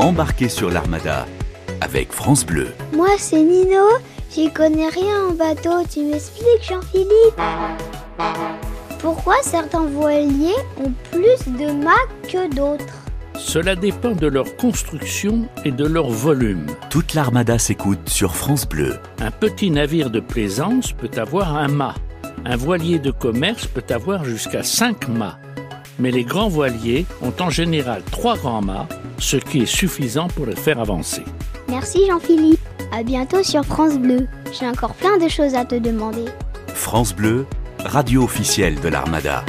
Embarquez sur l'Armada avec France Bleu. Moi, c'est Nino. J'y connais rien en bateau. Tu m'expliques, Jean-Philippe? Pourquoi certains voiliers ont plus de mâts que d'autres? Cela dépend de leur construction et de leur volume. Toute l'Armada s'écoute sur France Bleu. Un petit navire de plaisance peut avoir un mât. Un voilier de commerce peut avoir jusqu'à 5 mâts. Mais les grands voiliers ont en général 3 grands mâts, ce qui est suffisant pour les faire avancer. Merci, Jean-Philippe. À bientôt sur France Bleu. J'ai encore plein de choses à te demander. France Bleu, radio officielle de l'Armada.